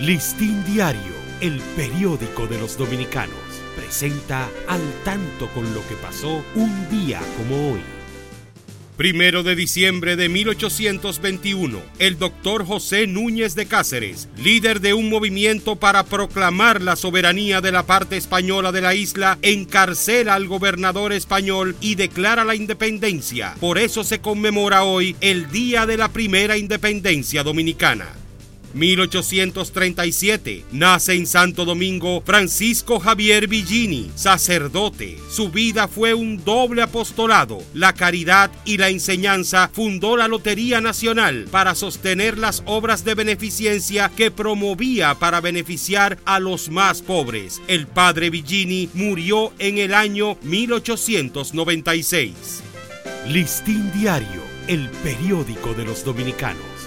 Listín Diario, el periódico de los dominicanos, presenta al tanto con lo que pasó un día como hoy. Primero de diciembre de 1821, el doctor José Núñez de Cáceres, líder de un movimiento para proclamar la soberanía de la parte española de la isla, encarcela al gobernador español y declara la independencia. Por eso se conmemora hoy el Día de la Primera Independencia Dominicana. 1837. Nace en Santo Domingo Francisco Javier Villini, sacerdote. Su vida fue un doble apostolado. La caridad y la enseñanza fundó la Lotería Nacional para sostener las obras de beneficencia que promovía para beneficiar a los más pobres. El padre Villini murió en el año 1896. Listín Diario, el periódico de los dominicanos